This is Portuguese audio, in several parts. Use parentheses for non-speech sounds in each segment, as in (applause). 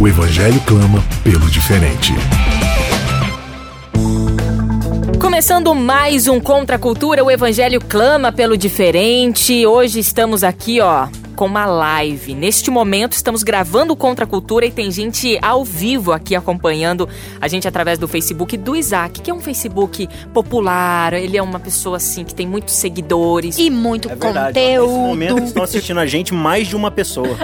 O evangelho clama pelo diferente. Começando mais um Contra a Cultura, o Evangelho clama pelo diferente. Hoje estamos aqui, ó, com uma live. Neste momento estamos gravando Contra a Cultura e tem gente ao vivo aqui acompanhando a gente através do Facebook do Isaac, que é um Facebook popular. Ele é uma pessoa assim que tem muitos seguidores e muito É verdade, conteúdo. Nesse momento estão assistindo a gente mais de uma pessoa. (laughs)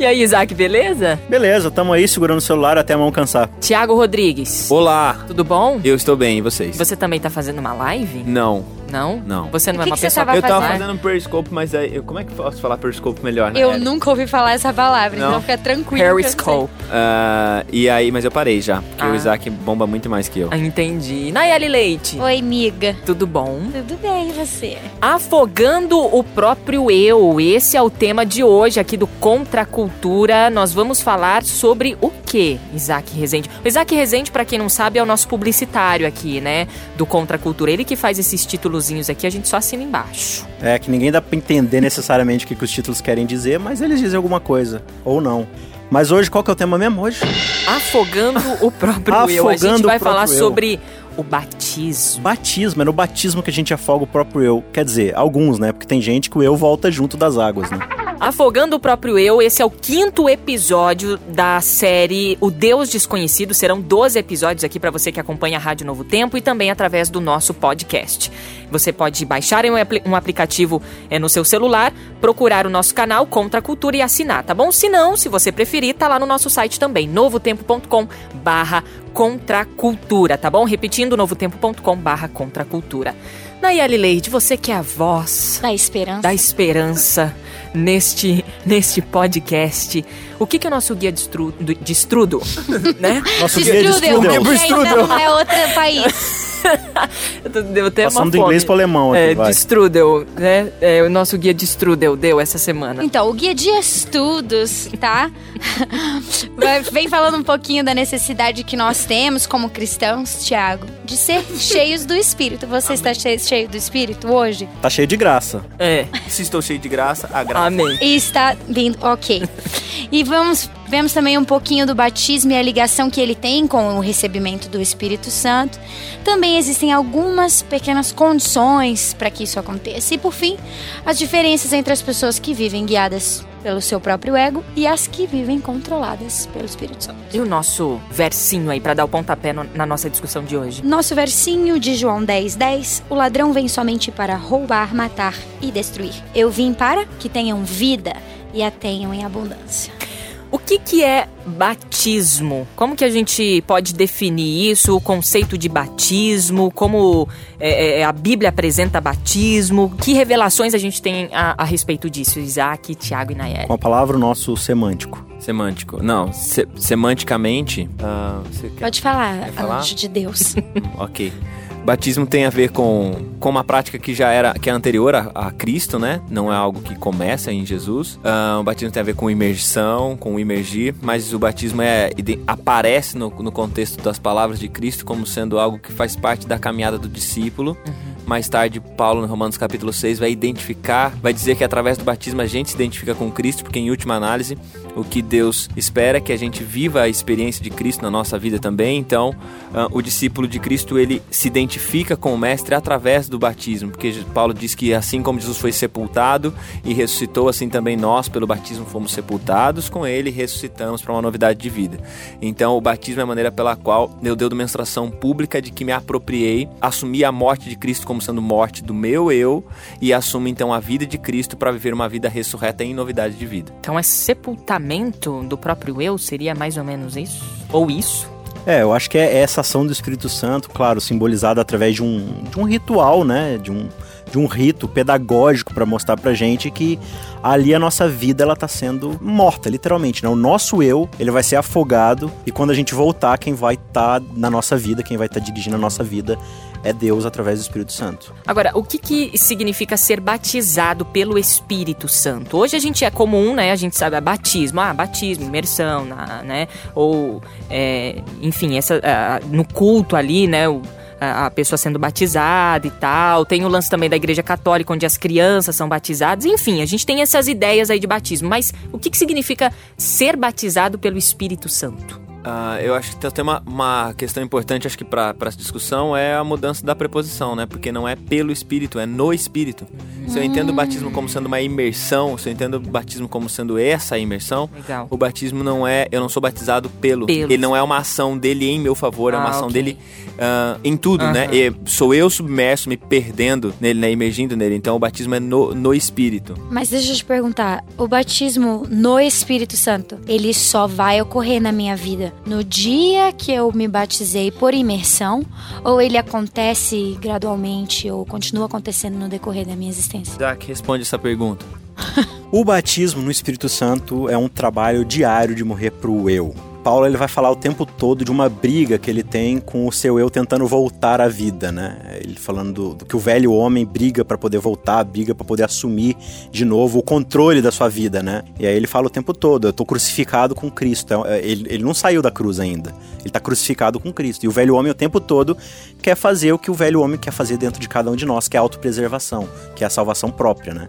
e aí, Isaac, beleza? Beleza, tamo aí segurando o celular até a mão cansar. Tiago Rodrigues. Olá, Tudo bom? eu estou bem, e vocês? Você também tá fazendo uma live? Não, Não? não. Você não O é que uma que você pessoa tava Eu tava fazendo um Periscope, mas aí, eu- como é que eu posso falar Periscope melhor, né? Eu nunca ouvi falar essa palavra, Não. então fica tranquilo. Periscope. Ah, e aí, mas eu parei já, porque Ah. o Isaac bomba muito mais que eu. Ah, Entendi. Nayeli Leite. Oi, miga. Tudo bom? Tudo bem, e você? Afogando o próprio eu. Esse é o tema de hoje aqui do Contra a Cultura. Nós vamos falar sobre o que, Isaac Rezende? O Isaac Rezende, pra quem não sabe, é o nosso publicitário aqui, né? Do Contra a Cultura. Ele que faz esses títulozinhos aqui, a gente só assina embaixo. É que ninguém dá pra entender necessariamente o que, que os títulos querem dizer, mas eles dizem alguma coisa. Ou não. Mas hoje, qual que é o tema mesmo hoje? Afogando o próprio eu. A gente Afogando vai falar eu. sobre o batismo. Batismo. É no batismo que a gente afoga o próprio eu. Quer dizer, alguns, né? Porque tem gente que o eu volta junto das águas, né? Afogando o próprio eu, esse é o quinto episódio da série O Deus Desconhecido. Serão 12 episódios aqui para você que acompanha a Rádio Novo Tempo e também através do nosso podcast. Você pode baixar um, apli- aplicativo é, no seu celular, procurar o nosso canal Contra a Cultura e assinar, tá bom? Se não, se você preferir, tá lá no nosso site também, novotempo.com barra contracultura, tá bom? Repetindo, novotempo.com barra contracultura. Nayeli Leite, você que é a voz Da esperança. da esperança neste, neste podcast. O que, que é o nosso guia de, estru, do- de estrudo? (laughs) né? Nosso guia de Strudel. Strudel. Que ainda não é outro país. (laughs) Deu até uma Passando do fome. inglês pro alemão aqui, É, vai. de strudel, né? É, o nosso guia de strudel deu essa semana. Então, o guia de estudos, tá? (laughs) Vai- Vem falando um pouquinho da necessidade que nós temos como cristãos, Tiago, de ser cheios do Espírito. Você está cheio, cheio do Espírito hoje? Tá cheio de graça. É, Se estou cheio de graça, a amém. E está vindo, ok. E vamos, vemos também um pouquinho do batismo e a ligação que ele tem com o recebimento do Espírito Santo. Também existem algumas pequenas condições para que isso aconteça. E por fim, as diferenças entre as pessoas que vivem guiadas pelo seu próprio ego e as que vivem controladas pelo Espírito Santo. E o nosso versinho aí pra dar o pontapé no- na nossa discussão de hoje? Nosso versinho de João 10, 10, o ladrão vem somente para roubar, matar e destruir. Eu vim para que tenham vida e a tenham em abundância. O que, que é batismo? Como que a gente pode definir isso? O conceito de batismo? Como é, é, a Bíblia apresenta batismo? Que revelações a gente tem a, a respeito disso? Isaac, Tiago e Nayeli. Com a palavra, o nosso semântico. Semântico. Não, se- semanticamente. ah, você quer- Pode falar, Quer falar? anjo de Deus. (laughs) Ok. Batismo tem a ver com, com uma prática que já era que é anterior a, a Cristo, né? Não é algo que começa em Jesus. Ah, o batismo tem a ver com imersão, com imergir, mas o batismo é aparece no, no contexto das palavras de Cristo como sendo algo que faz parte da caminhada do discípulo. Mais tarde, Paulo, no Romanos capítulo 6, vai identificar, vai dizer que através do batismo a gente se identifica com Cristo, porque em última análise, o que Deus espera é que a gente viva a experiência de Cristo na nossa vida também. Então, ah, o discípulo de Cristo, ele se identifica com o mestre através do batismo, porque Paulo diz que assim como Jesus foi sepultado e ressuscitou, assim também nós, pelo batismo, fomos sepultados com ele e ressuscitamos para uma novidade de vida. Então, o batismo é a maneira pela qual eu deu demonstração pública de que me apropriei, assumi a morte de Cristo como sendo morte do meu eu e assumo então a vida de Cristo para viver uma vida ressurreta em novidade de vida. Então é sepultamento do próprio eu? Seria mais ou menos isso? Ou isso? É, eu acho que é essa ação do Espírito Santo, claro, simbolizada através de um, de um ritual, né? De um, de um rito pedagógico para mostrar pra gente que ali a nossa vida ela tá sendo morta, literalmente, né? O nosso eu, ele vai ser afogado e quando a gente voltar, quem vai estar tá na nossa vida, quem vai estar tá dirigindo a nossa vida é Deus através do Espírito Santo. Agora, o que, que significa ser batizado pelo Espírito Santo? Hoje a gente é comum, né? A gente sabe é batismo, ah, batismo, imersão, né? Ou, é, enfim, essa, no culto ali, né? O, a pessoa sendo batizada e tal. Tem o lance também da igreja católica, onde as crianças são batizadas. Enfim, a gente tem essas ideias aí de batismo. Mas o que, que significa ser batizado pelo Espírito Santo? Uh, eu acho que tem uma, uma questão importante, acho que para essa discussão, é a mudança da preposição, né? Porque não é pelo Espírito, é no Espírito. Se eu entendo o batismo como sendo uma imersão, se eu entendo o batismo como sendo essa imersão, Legal. o batismo não é, eu não sou batizado pelo. pelo. Ele não é uma ação dele em meu favor, ah, é uma ah, ação okay. dele uh, em tudo, né? E sou eu submerso, me perdendo nele, né? Emergindo nele. Então o batismo é no, no Espírito. Mas deixa eu te perguntar, o batismo no Espírito Santo, ele só vai ocorrer na minha vida no dia que eu me batizei por imersão ou ele acontece gradualmente ou continua acontecendo no decorrer da minha existência? Jack, responde essa pergunta. (laughs) o batismo no Espírito Santo é um trabalho diário de morrer pro eu. Paulo ele vai falar o tempo todo de uma briga que ele tem com o seu eu tentando voltar à vida, né? Ele falando do, do que o velho homem briga para poder voltar, briga para poder assumir de novo o controle da sua vida, né? E aí ele fala o tempo todo: eu tô crucificado com Cristo. É, ele, ele não saiu da cruz ainda. Ele tá crucificado com Cristo. E o velho homem o tempo todo quer fazer o que o velho homem quer fazer dentro de cada um de nós, que é a autopreservação, que é a salvação própria, né?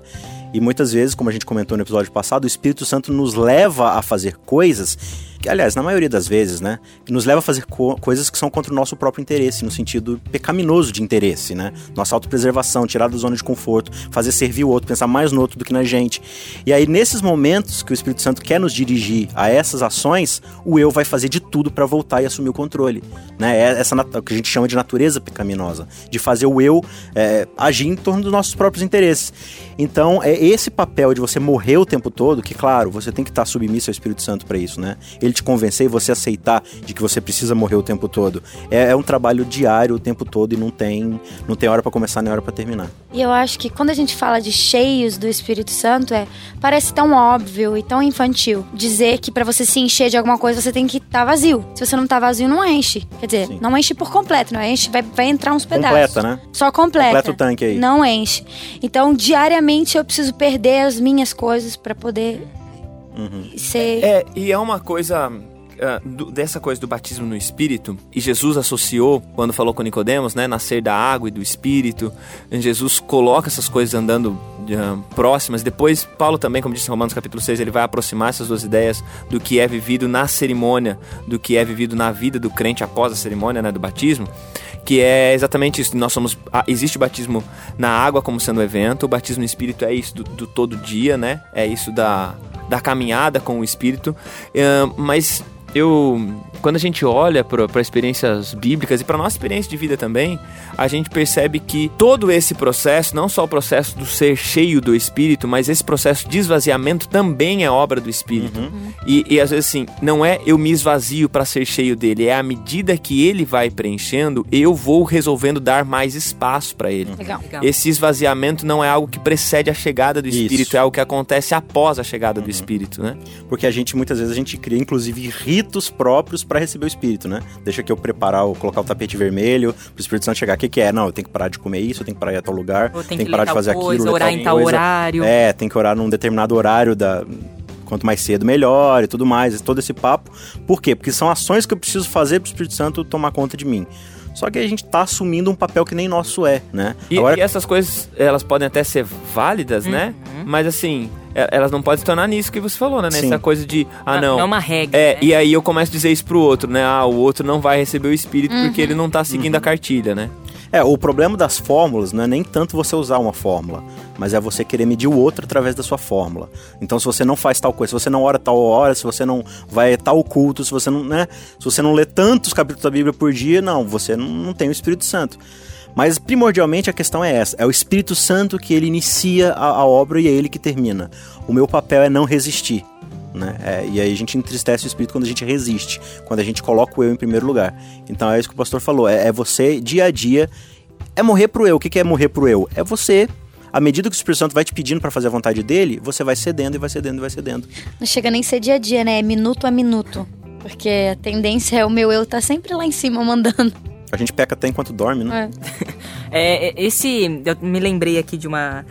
E muitas vezes, como a gente comentou no episódio passado, o Espírito Santo nos leva a fazer coisas que, aliás, na maioria das vezes, né, nos leva a fazer co coisas que são contra o nosso próprio interesse, no sentido pecaminoso de interesse, né? Nossa autopreservação, tirar da zona de conforto, fazer servir o outro, pensar mais no outro do que na gente. E aí, nesses momentos que o Espírito Santo quer nos dirigir a essas ações, o eu vai fazer de tudo para voltar e assumir o controle, né? É essa que a gente chama de natureza pecaminosa, de fazer o eu é, agir em torno dos nossos próprios interesses. Então, é esse papel de você morrer o tempo todo, que claro, você tem que estar submisso ao Espírito Santo para isso, né? Ele te convencer e você aceitar de que você precisa morrer o tempo todo. É, é um trabalho diário o tempo todo e não tem, não tem hora para começar nem hora para terminar. E eu acho que quando a gente fala de cheios do Espírito Santo, é parece tão óbvio e tão infantil dizer que para você se encher de alguma coisa você tem que estar tá vazio. Se você não tá vazio, não enche. Quer dizer, Sim. não enche por completo, não enche, vai, vai entrar uns pedaços. Completa, né? Só completa. Completa o tanque aí. Não enche. Então, diariamente eu preciso perder as minhas coisas para poder uhum. É, e é uma coisa do, dessa coisa do batismo no Espírito, e Jesus associou, quando falou com Nicodemos, né, nascer da água e do Espírito, Jesus coloca essas coisas andando uh, próximas. Depois, Paulo também, como disse em Romanos capítulo 6, ele vai aproximar essas duas ideias do que é vivido na cerimônia, do que é vivido na vida do crente após a cerimônia né, do batismo que é exatamente isso. Nós somos. Existe o batismo na água como sendo um evento, o batismo no espírito é isso do, do todo dia, né? É isso da, da caminhada com o espírito. Mas eu quando a gente olha para experiências bíblicas e para nossa experiência de vida também, a gente percebe que todo esse processo, não só o processo do ser cheio do Espírito, mas esse processo de esvaziamento também é obra do Espírito. Uhum. E, e às vezes assim, não é eu me esvazio para ser cheio dele, é à medida que ele vai preenchendo, eu vou resolvendo dar mais espaço para ele. Legal. Esse esvaziamento não é algo que precede a chegada do Espírito, Isso. é algo que acontece após a chegada uhum. do Espírito, né? Porque a gente muitas vezes a gente cria inclusive ritos próprios para receber o Espírito, né? Deixa que eu preparar, colocar o tapete vermelho, pro Espírito Santo chegar. O que, que é? Não, eu tenho que parar de comer isso, eu tenho que parar de ir a tal lugar, tem tenho que parar de fazer coisa, aquilo, orar em tal coisa. horário. É, tem que orar num determinado horário da quanto mais cedo melhor e tudo mais, todo esse papo. Por quê? Porque são ações que eu preciso fazer para o Espírito Santo tomar conta de mim. Só que a gente tá assumindo um papel que nem nosso é, né? E, Agora... e essas coisas, elas podem até ser válidas, né? uhum. né? Mas assim, é, elas não podem se tornar nisso que você falou, né? Nessa coisa de, ah, não. Não é uma regra. É, né? e aí eu começo a dizer isso pro outro, né? Ah, o outro não vai receber o espírito uhum. porque ele não tá seguindo uhum. a cartilha, né? É, o problema das fórmulas não é nem tanto você usar uma fórmula, mas é você querer medir o outro através da sua fórmula. Então, se você não faz tal coisa, se você não ora tal hora, se você não vai tal culto, se você não, né, se você não lê tantos capítulos da Bíblia por dia, não, você não, não tem o Espírito Santo. Mas primordialmente a questão é essa: é o Espírito Santo que ele inicia a, a obra e é ele que termina. O meu papel é não resistir. Né? É, e aí a gente entristece o espírito quando a gente resiste, quando a gente coloca o eu em primeiro lugar. Então é isso que o pastor falou, é, é você dia a dia, é morrer pro eu. O que, que é morrer pro eu? É você à medida que o Espírito Santo vai te pedindo para fazer a vontade dele, você vai cedendo e vai cedendo e vai cedendo. Não chega nem a ser dia a dia, né? É minuto a minuto. Porque a tendência é o meu eu tá sempre lá em cima mandando. A gente peca até enquanto dorme, né? É. (laughs) é, esse. Eu me lembrei aqui de uma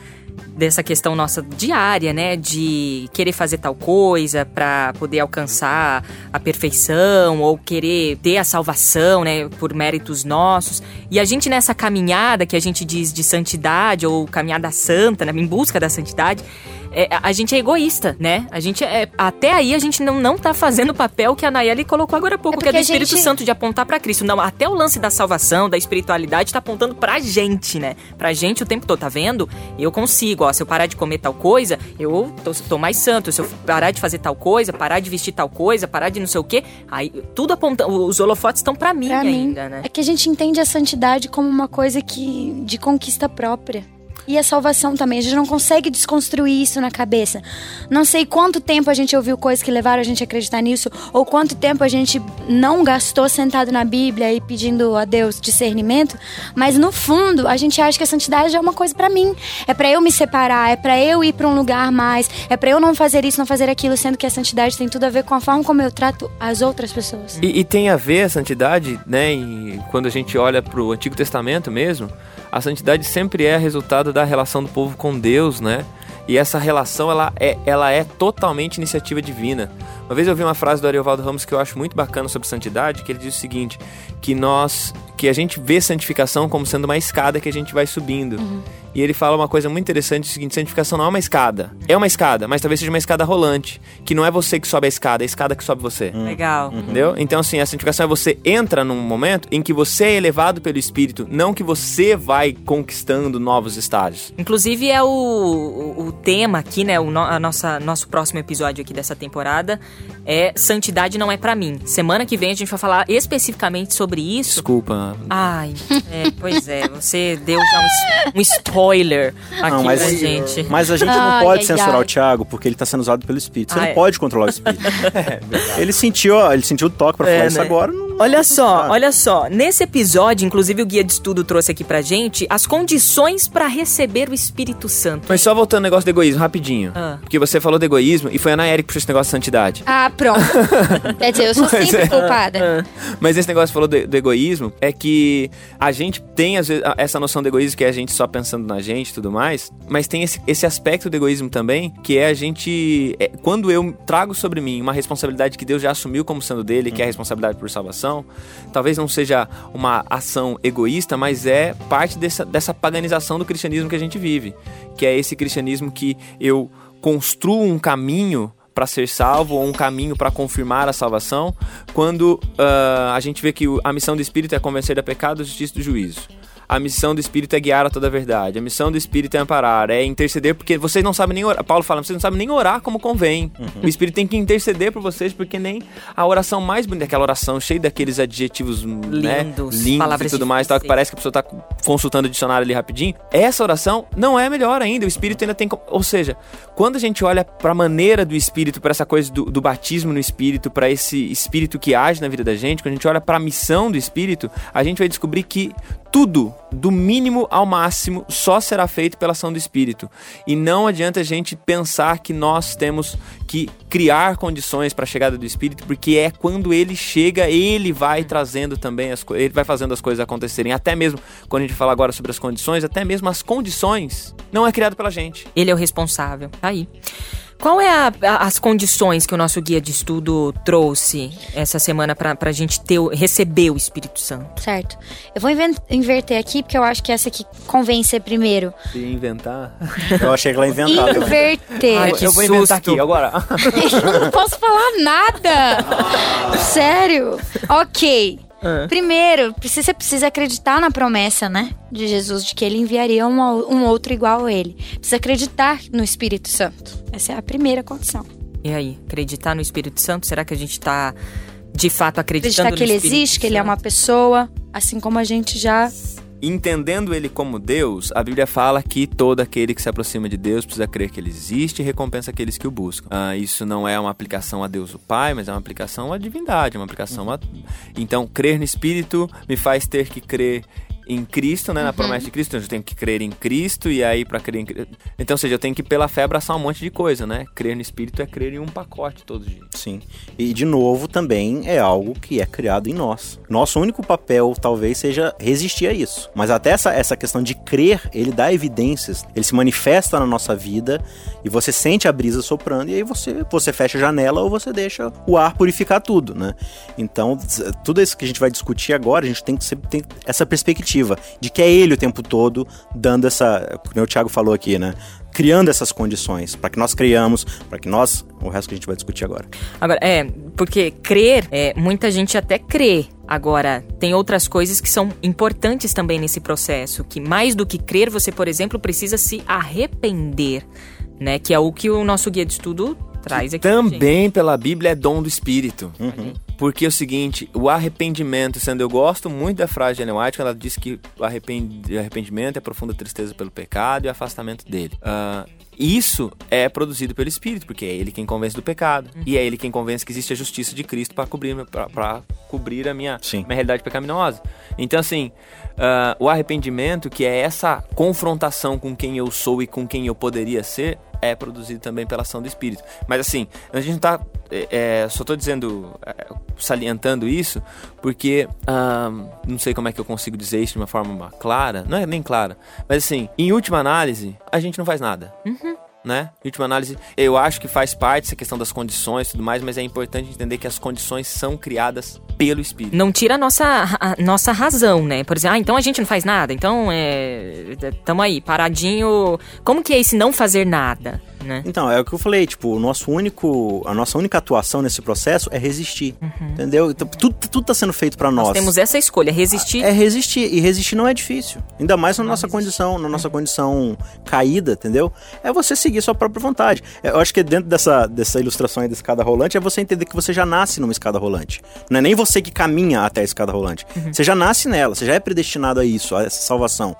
dessa questão nossa diária, né, de querer fazer tal coisa para poder alcançar a perfeição ou querer ter a salvação, né, por méritos nossos. E a gente nessa caminhada que a gente diz de santidade ou caminhada santa, né, em busca da santidade, é, a gente é egoísta, né? A gente é, até aí a gente não, não tá fazendo o papel que a Nayeli colocou agora há pouco, é que é do Espírito gente... Santo, de apontar para Cristo. Não, até o lance da salvação, da espiritualidade, tá apontando pra gente, né? Pra gente o tempo todo, tá vendo? Eu consigo, ó, se eu parar de comer tal coisa, eu tô, tô mais santo. Se eu parar de fazer tal coisa, parar de vestir tal coisa, parar de não sei o quê, aí tudo apontando, os holofotes estão para mim pra ainda, mim. né? É que a gente entende a santidade como uma coisa que de conquista própria e a salvação também. A gente não consegue desconstruir isso na cabeça. Não sei quanto tempo a gente ouviu coisas que levaram a gente a acreditar nisso, ou quanto tempo a gente não gastou sentado na Bíblia e pedindo a Deus discernimento, mas no fundo a gente acha que a santidade é uma coisa para mim. É para eu me separar, é para eu ir para um lugar mais, é para eu não fazer isso, não fazer aquilo, sendo que a santidade tem tudo a ver com a forma como eu trato as outras pessoas. E, e tem a ver a santidade, né? E quando a gente olha para o Antigo Testamento mesmo, a santidade sempre é resultado da relação do povo com Deus, né? E essa relação ela é, ela é totalmente iniciativa divina. Uma vez eu vi uma frase do Ariovaldo Ramos que eu acho muito bacana sobre santidade, que ele diz o seguinte, que nós que a gente vê santificação como sendo uma escada que a gente vai subindo. Uhum. E ele fala uma coisa muito interessante, o seguinte, santificação não é uma escada. É uma escada, mas talvez seja uma escada rolante, que não é você que sobe a escada, é a escada que sobe você. Hum. Legal. Uhum. Entendeu? Então assim, a santificação é você entra num momento em que você é elevado pelo Espírito, não que você vai conquistando novos estágios. Inclusive é o, o, o tema aqui, né, o no, a nossa nosso próximo episódio aqui dessa temporada é santidade não é para mim. Semana que vem a gente vai falar especificamente sobre isso. Desculpa. Ai, é, pois é, você deu já um, um spoiler aqui não, mas, pra gente. Mas a gente não pode ai, censurar ai. o Thiago porque ele tá sendo usado pelo Espírito. Você ah, não é. pode controlar o Espírito. (laughs) é, ele sentiu, ó, ele sentiu o toque pra falar é, isso né? agora. Não, olha só, olha só. Nesse episódio, inclusive o guia de estudo trouxe aqui pra gente as condições para receber o Espírito Santo. Mas só voltando ao negócio do egoísmo, rapidinho. Ah. Porque você falou do egoísmo e foi a Ana Eric que puxou esse negócio de santidade. Ah, pronto. (laughs) Quer dizer, eu sou Mas sempre é, culpada. Ah, Mas esse negócio que falou do, do, egoísmo é que a gente tem às vezes, essa noção do egoísmo que é a gente só pensando na gente e tudo mais, mas tem esse, esse aspecto do egoísmo também, que é a gente. É, quando eu trago sobre mim uma responsabilidade que Deus já assumiu como sendo dele, que é a responsabilidade por salvação, talvez não seja uma ação egoísta, mas é parte dessa, dessa paganização do cristianismo que a gente vive, que é esse cristianismo que eu construo um caminho para ser salvo ou um caminho para confirmar a salvação, quando uh, a gente vê que a missão do Espírito é convencer da pecado, justiça e do juízo. A missão do Espírito é guiar a toda a verdade. A missão do Espírito é amparar, é interceder, porque vocês não sabem nem orar. Paulo fala, vocês não sabem nem orar como convém. Uhum. O Espírito tem que interceder por vocês, porque nem a oração mais bonita, aquela oração cheia daqueles adjetivos lindos, né, lindos palavras e tudo mais, tal, que parece que a pessoa está consultando o dicionário ali rapidinho. Essa oração não é melhor ainda. O Espírito ainda tem. Ou seja, quando a gente olha para a maneira do Espírito, para essa coisa do, do batismo no Espírito, para esse Espírito que age na vida da gente, quando a gente olha para a missão do Espírito, a gente vai descobrir que tudo, do mínimo ao máximo, só será feito pela ação do Espírito. E não adianta a gente pensar que nós temos que criar condições para a chegada do Espírito, porque é quando ele chega, ele vai trazendo também as coisas, ele vai fazendo as coisas acontecerem. Até mesmo, quando a gente fala agora sobre as condições, até mesmo as condições não é criado pela gente. Ele é o responsável. Tá aí. Qual é a, a, as condições que o nosso guia de estudo trouxe essa semana para a gente ter, receber o Espírito Santo? Certo. Eu vou inverter aqui, porque eu acho que essa aqui convém ser primeiro. E inventar? (laughs) Eu achei que ela inventava. Inverter. Ai, eu vou inventar aqui agora. (laughs) eu não posso falar nada. Sério? Ok. Ah. Primeiro, você precisa acreditar na promessa, né? De Jesus, de que ele enviaria um, um outro igual a ele. Precisa acreditar no Espírito Santo. Essa é a primeira condição. E aí, acreditar no Espírito Santo? Será que a gente está de fato acreditando acreditar que ele existe, Santo? que ele é uma pessoa, assim como a gente já entendendo ele como Deus, a Bíblia fala que todo aquele que se aproxima de Deus precisa crer que ele existe e recompensa aqueles que o buscam. Ah, isso não é uma aplicação a Deus o Pai, mas é uma aplicação à divindade, uma aplicação a. Então, crer no Espírito me faz ter que crer em Cristo, né? Na promessa de Cristo. Então, eu tenho que crer em Cristo e aí para crer em Cristo. Então, ou seja, eu tenho que pela fé abraçar um monte de coisa, né? Crer no Espírito é crer em um pacote todos os dias. Sim. E de novo também é algo que é criado em nós. Nosso único papel talvez seja resistir a isso. Mas até essa, essa questão de crer, ele dá evidências, ele se manifesta na nossa vida e você sente a brisa soprando e aí você, você fecha a janela ou você deixa o ar purificar tudo, né? Então, tudo isso que a gente vai discutir agora, a gente tem que ser, tem essa perspectiva de que é ele o tempo todo dando essa, como o Thiago falou aqui, né? Criando essas condições para que nós criamos, para que nós, o resto que a gente vai discutir agora. Agora, é, porque crer, é, muita gente até crê. Agora, tem outras coisas que são importantes também nesse processo, que mais do que crer, você, por exemplo, precisa se arrepender, né? Que é o que o nosso guia de estudo traz aqui. Também pela Bíblia é dom do Espírito. Uhum. Porque é o seguinte, o arrependimento, sendo eu gosto muito da frase de Ellen White, ela diz que o arrependimento é profunda tristeza pelo pecado e afastamento dele. Uh, isso é produzido pelo Espírito, porque é ele quem convence do pecado. Uhum. E é ele quem convence que existe a justiça de Cristo para cobrir, pra, cobrir a minha, minha realidade pecaminosa. Então, assim, uh, o arrependimento, que é essa confrontação com quem eu sou e com quem eu poderia ser, é produzido também pela ação do Espírito. Mas assim, a gente não tá. É, é só estou dizendo, é, salientando isso, porque não sei como é que eu consigo dizer isso de uma forma clara, não é nem clara, mas assim, em última análise, a gente não faz nada. Uhum né? Última análise, eu acho que faz parte essa questão das condições e tudo mais, mas é importante entender que as condições são criadas pelo Espírito. Não tira a nossa, a nossa razão, né? Por exemplo, ah, então a gente não faz nada, então é. Tamo aí, paradinho. Como que é esse não fazer nada? Né? Então, é o que eu falei, tipo, o nosso único, a nossa única atuação nesse processo é resistir, uhum. entendeu? Então, tudo, tudo tá sendo feito para nós. Nós temos essa escolha, resistir. É resistir, e resistir não é difícil, ainda mais na não nossa resistir. condição, na nossa condição caída, entendeu? É você seguir sua própria vontade. Eu acho que dentro dessa, dessa ilustração aí da escada rolante, é você entender que você já nasce numa escada rolante. Não é nem você que caminha até a escada rolante. Uhum. Você já nasce nela, você já é predestinado a isso, a essa salvação.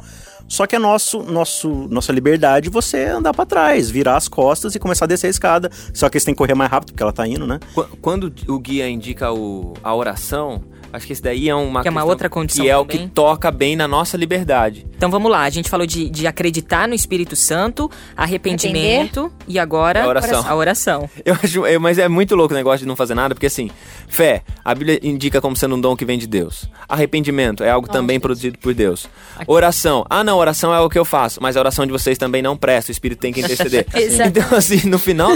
Só que é nosso, nosso, nossa liberdade você andar para trás, virar as costas e começar a descer a escada. Só que você tem que correr mais rápido porque ela tá indo, né? Quando o guia indica o, a oração, Acho que esse daí é uma, que é uma outra condição. Que é também. o que toca bem na nossa liberdade. Então vamos lá, a gente falou de, de acreditar no Espírito Santo, arrependimento Entender. e agora a oração. A oração. Eu acho, eu, mas é muito louco o negócio de não fazer nada, porque assim, fé, a Bíblia indica como sendo um dom que vem de Deus. Arrependimento é algo Nossa, também Deus. produzido por Deus. Aqui. Oração, ah não, oração é o que eu faço, mas a oração de vocês também não presta, o Espírito tem que interceder. (laughs) então assim, no final,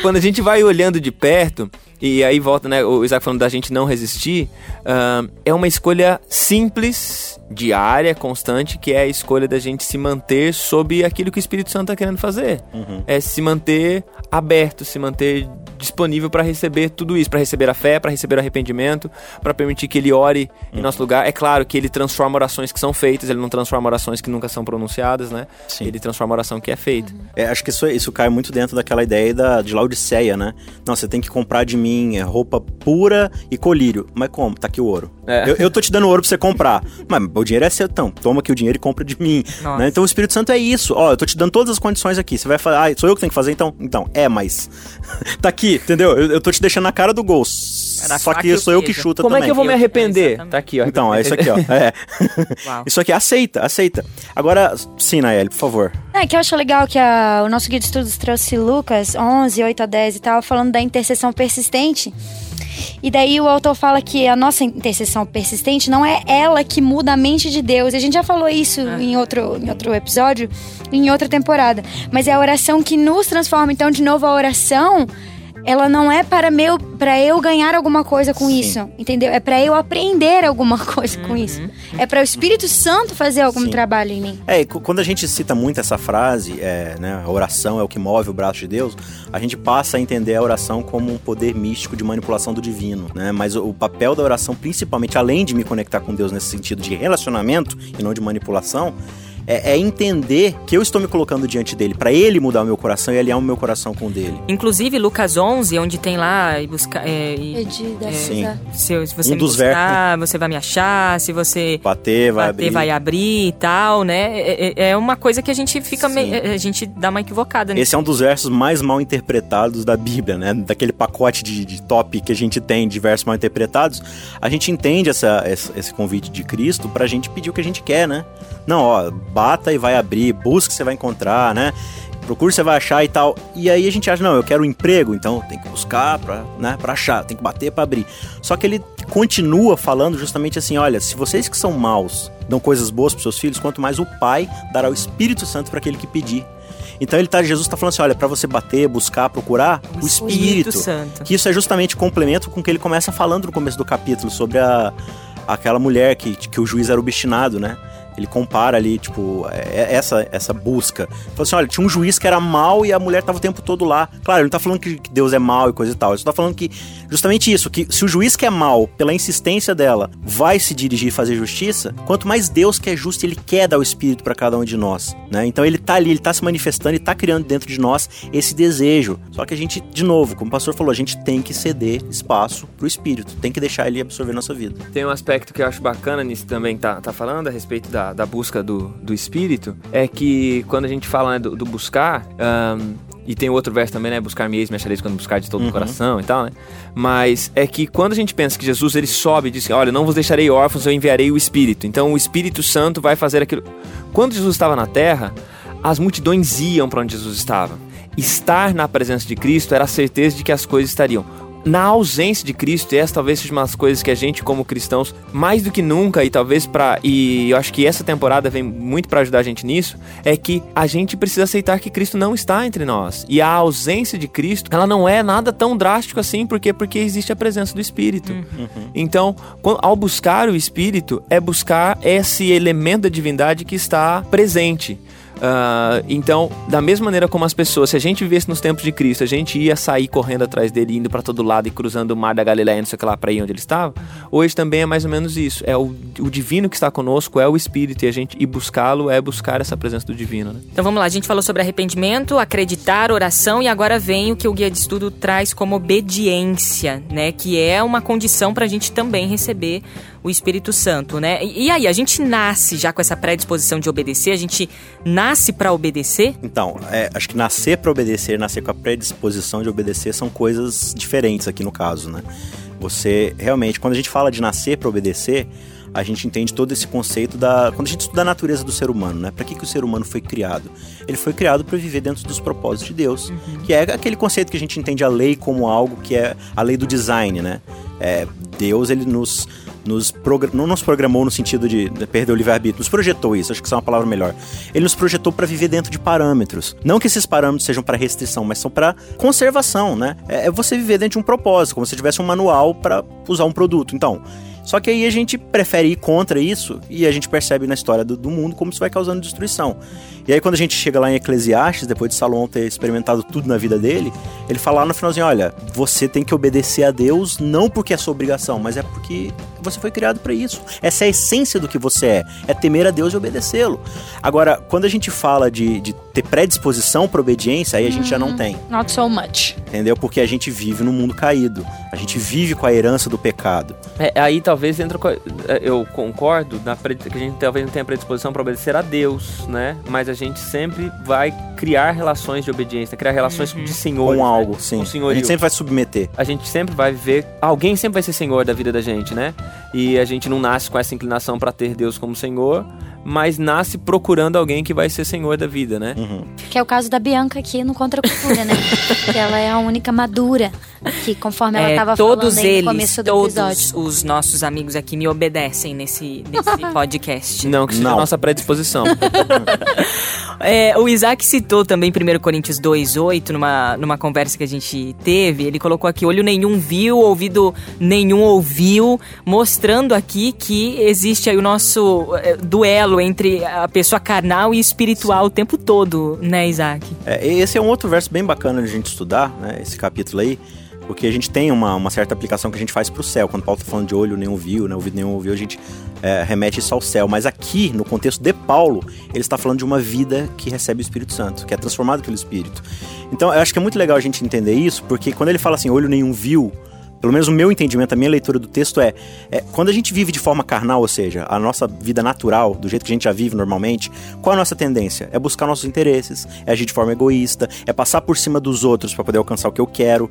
quando a gente vai olhando de perto, e aí volta, né, o Isaac falando da gente não resistir, uh, é uma escolha simples, diária, constante, que é a escolha da gente se manter sob aquilo que o Espírito Santo está querendo fazer. Uhum. É se manter aberto, se manter disponível para receber tudo isso, para receber a fé, para receber o arrependimento, para permitir que ele ore uhum. em nosso lugar. É claro que ele transforma orações que são feitas, ele não transforma orações que nunca são pronunciadas, né? Sim. Ele transforma a oração que é feita. Uhum. É, acho que isso, isso cai muito dentro daquela ideia da, de Laodiceia, né? Não, você tem que comprar de mim roupa pura e colírio. Mas como? Tá aqui o ouro. É. Eu, eu tô te dando ouro pra você comprar. Mas o dinheiro é seu, então. Toma aqui o dinheiro e compra de mim. Né? Então o Espírito Santo é isso. Ó, eu tô te dando todas as condições aqui. Você vai falar, ah, sou eu que tenho que fazer então? Então, é, mas. (laughs) tá aqui, entendeu? Eu, eu tô te deixando na cara do gol. Só que sou eu que chuta Como também. é que eu vou me arrepender? É, tá aqui, ó. Então, é isso aqui, ó. (laughs) É. isso aqui, aceita, aceita. Agora, sim, Naeli, por favor. É, que eu acho legal que a, o nosso guia de estudos trouxe Lucas 11, 8 a 10 e tal, falando da intercessão persistente. E daí o autor fala que a nossa intercessão persistente não é ela que muda a mente de Deus. A gente já falou isso é. em, outro, em outro episódio, em outra temporada. Mas é a oração que nos transforma. Então, de novo, a oração ela não é para meu para eu ganhar alguma coisa com Sim. isso, entendeu? É para eu aprender alguma (laughs) coisa uhum. com isso. É para o Espírito Santo fazer algum Sim. trabalho em mim. É, quando a gente cita muito essa frase, é, né, a oração é o que move o braço de Deus, a gente passa a entender a oração como um poder místico de manipulação do divino, né? Mas o, o papel da oração, principalmente além de me conectar com Deus nesse sentido de relacionamento e não de manipulação, é, é entender que eu estou me colocando diante dele, para ele mudar o meu coração e alinhar o meu coração com o dele. Inclusive, Lucas 11, onde tem lá e buscar. É, e, Medida, é, Sim. se, se você Um me dos buscar, você vai me achar. Se você Bater, vai bater, abrir. vai abrir e tal, né? É, é- é uma coisa que a gente fica. Sim. meio- a gente dá uma equivocada nisso. Esse é um dos versos mais mal interpretados da Bíblia, né? Daquele pacote de, de top que a gente tem de versos mal interpretados, a gente entende essa, essa- esse convite de Cristo pra gente pedir o que a gente quer, né? Não, ó, bata e vai abrir, busque você vai encontrar, né? Procure você vai achar e tal. E aí a gente acha, não, eu quero um emprego, então tem que buscar pra, né, pra achar, tem que bater pra abrir. Só que ele continua falando justamente assim, olha, se vocês que são maus dão coisas boas pros seus filhos, quanto mais o Pai dará o Espírito Santo para aquele que pedir. Então ele tá, Jesus está falando assim, olha, para você bater, buscar, procurar, o Espírito. Santo. Que isso é justamente complemento com o que ele começa falando no começo do capítulo sobre a, aquela mulher que, que o juiz era obstinado, né? Ele compara ali, tipo, é- é essa, essa busca. Fala assim, olha, tinha um juiz que era mau e a mulher tava o tempo todo lá. Claro, ele não tá falando que Deus é mau e coisa e tal. Ele só tá falando que, justamente isso, que se o juiz que é mau, pela insistência dela, vai se dirigir e fazer justiça, quanto mais Deus que é justo, ele quer dar o Espírito para cada um de nós, né? Então ele tá ali, ele tá se manifestando e tá criando dentro de nós esse desejo. Só que a gente, de novo, como o pastor falou, a gente tem que ceder espaço pro Espírito, tem que deixar ele absorver nossa vida. Tem um aspecto que eu acho bacana nisso também tá, tá falando a respeito da, da busca do, do espírito, é que quando a gente fala né, do, do buscar, ahn, e tem outro verso também, né? Buscar me eis, me achareis quando buscar de todo o coração e tal, né? Mas é que quando a gente pensa que Jesus ele sobe e diz: Olha, não vos deixarei órfãos, eu enviarei o Espírito. Então o Espírito Santo vai fazer aquilo. Quando Jesus estava na terra, as multidões iam para onde Jesus estava. Estar na presença de Cristo era a certeza de que as coisas estariam na ausência de Cristo, e essa talvez seja uma das coisas que a gente, como cristãos, mais do que nunca, e talvez para E eu acho que essa temporada vem muito para ajudar a gente nisso, é que a gente precisa aceitar que Cristo não está entre nós. E a ausência de Cristo, ela não é nada tão drástico assim, porque porque existe a presença do Espírito. Então, quan- ao buscar o Espírito, é buscar esse elemento da divindade que está presente. Ah, então, da mesma maneira como as pessoas, se a gente vivesse nos tempos de Cristo, a gente ia sair correndo atrás dele, indo para todo lado e cruzando o mar da Galileia, não sei o que lá, para ir onde ele estava. Hoje também é mais ou menos isso. É o, o divino que está conosco, é o Espírito, e a gente e buscá-lo é buscar essa presença do divino. Né? Então vamos lá, a gente falou sobre arrependimento, acreditar, oração e agora vem o que o guia de estudo traz como obediência, né? Que é uma condição para a gente também receber o Espírito Santo, né? E, e aí, a gente nasce já com essa predisposição de obedecer? A gente nasce para obedecer? Então, é, acho que nascer para obedecer, nascer com a predisposição de obedecer são coisas diferentes aqui no caso, né? Você realmente, quando a gente fala de nascer para obedecer, a gente entende todo esse conceito da. Quando a gente estuda a natureza do ser humano, né? Para que, que o ser humano foi criado? Ele foi criado para viver dentro dos propósitos de Deus, que é aquele conceito que a gente entende a lei como algo que é a lei do design, né? É, Deus, ele nos. Nos não nos programou no sentido de, de perder o livre-arbítrio, nos projetou isso, acho que isso é uma palavra melhor. Ele nos projetou para viver dentro de parâmetros. Não que esses parâmetros sejam para restrição, mas são para conservação, né? É, é você viver dentro de um propósito, como se tivesse um manual para usar um produto. Então, só que aí a gente prefere ir contra isso e a gente percebe na história do, do mundo como isso vai causando destruição. E aí quando a gente chega lá em Eclesiastes, depois de Salomão ter experimentado tudo na vida dele, ele fala lá no finalzinho, olha, você tem que obedecer a Deus não porque é sua obrigação, mas é porque você foi criado para isso. Essa é a essência do que você é, é temer a Deus e obedecê-lo. Agora, quando a gente fala de, de ter predisposição para obediência, aí a gente já não tem Not so much. entendeu? Porque a gente vive num mundo caído. A gente vive com a herança do pecado. É, aí talvez entra. é, Eu concordo na que a gente talvez não tenha predisposição para obedecer a Deus, né? Mas a gente sempre vai criar relações de obediência, criar relações de senhor. com algo, sim. Com a gente sempre vai submeter. a gente sempre vai viver. Alguém sempre vai ser senhor da vida da gente, né? E a gente não nasce com essa inclinação para ter Deus como senhor, mas nasce procurando alguém que vai ser senhor da vida, né? Uhum. Que é o caso da Bianca aqui no Contra a Cultura, né? (laughs) que ela é a única madura. Que conforme ela É, tava todos falando eles, no começo do todos episódio. os nossos amigos aqui me obedecem nesse, nesse (laughs) podcast. Não que seja Não. a nossa predisposição. (laughs) É, o Isaac citou também 1 Coríntios 2,8 numa, numa conversa que a gente teve. Ele colocou aqui: olho nenhum viu, ouvido nenhum ouviu, mostrando aqui que existe aí o nosso é, duelo entre a pessoa carnal e espiritual o tempo todo, né, Isaac? É, esse é um outro verso bem bacana de a gente estudar, né? Esse capítulo aí. Porque a gente tem uma, uma certa aplicação que a gente faz pro céu. Quando Paulo tá falando de olho nenhum viu, né? Ouvido nenhum ouviu, a gente é, remete isso ao céu. Mas aqui, no contexto de Paulo, ele está falando de uma vida que recebe o Espírito Santo, que é transformada pelo Espírito. Então, eu acho que é muito legal a gente entender isso, porque quando ele fala assim, olho nenhum viu, pelo menos o meu entendimento, a minha leitura do texto é, é, quando a gente vive de forma carnal, ou seja, a nossa vida natural, do jeito que a gente já vive normalmente, qual a nossa tendência? É buscar nossos interesses, é agir de forma egoísta, é passar por cima dos outros para poder alcançar o que eu quero.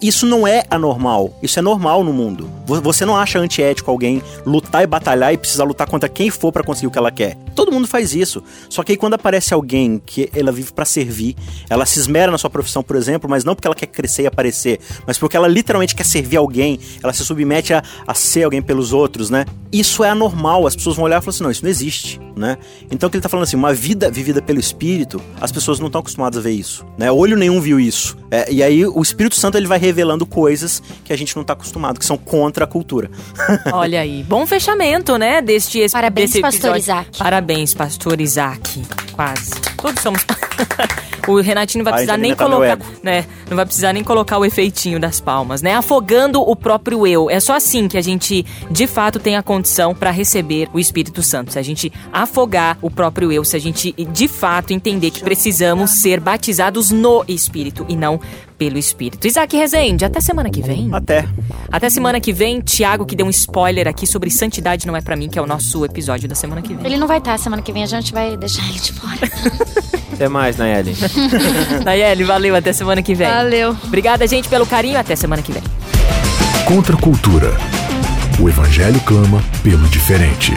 Isso não é anormal, isso é normal no mundo. Você não acha antiético alguém lutar e batalhar e precisar lutar contra quem for para conseguir o que ela quer. Todo mundo faz isso. Só que aí quando aparece alguém que ela vive para servir, ela se esmera na sua profissão, por exemplo, mas não porque ela quer crescer e aparecer, mas porque ela literalmente quer servir servir alguém, ela se submete a, a ser alguém pelos outros, né? Isso é anormal, as pessoas vão olhar e falar assim, não, isso não existe, né? Então o que ele tá falando assim, uma vida vivida pelo Espírito, as pessoas não estão acostumadas a ver isso, né? Olho nenhum viu isso. É, e aí o Espírito Santo ele vai revelando coisas que a gente não tá acostumado, que são contra a cultura. (laughs) Olha aí, bom fechamento, né, deste Parabéns, desse pastor Isaac. Parabéns, pastor Isaac. Quase. Todos somos (laughs) O Renatinho não vai precisar nem tá colocar, né? Não vai precisar nem colocar o efeitinho das palmas, né? Afogando o próprio eu. É só assim que a gente, de fato, tem a condição para receber o Espírito Santo. Se a gente afogar o próprio eu, se a gente, de fato, entender que precisamos ser batizados no Espírito e não pelo Espírito. Isaac Rezende, até semana que vem. Até. Até semana que vem, Tiago que deu um spoiler aqui sobre Santidade Não É Pra Mim, que é o nosso episódio da semana que vem. Ele não vai estar semana que vem, a gente vai deixar ele de fora. (laughs) Até mais, Nayeli. (laughs) Nayeli, valeu, até semana que vem. Valeu. Obrigada, gente, pelo carinho, até semana que vem. Contra a cultura. O Evangelho clama pelo diferente.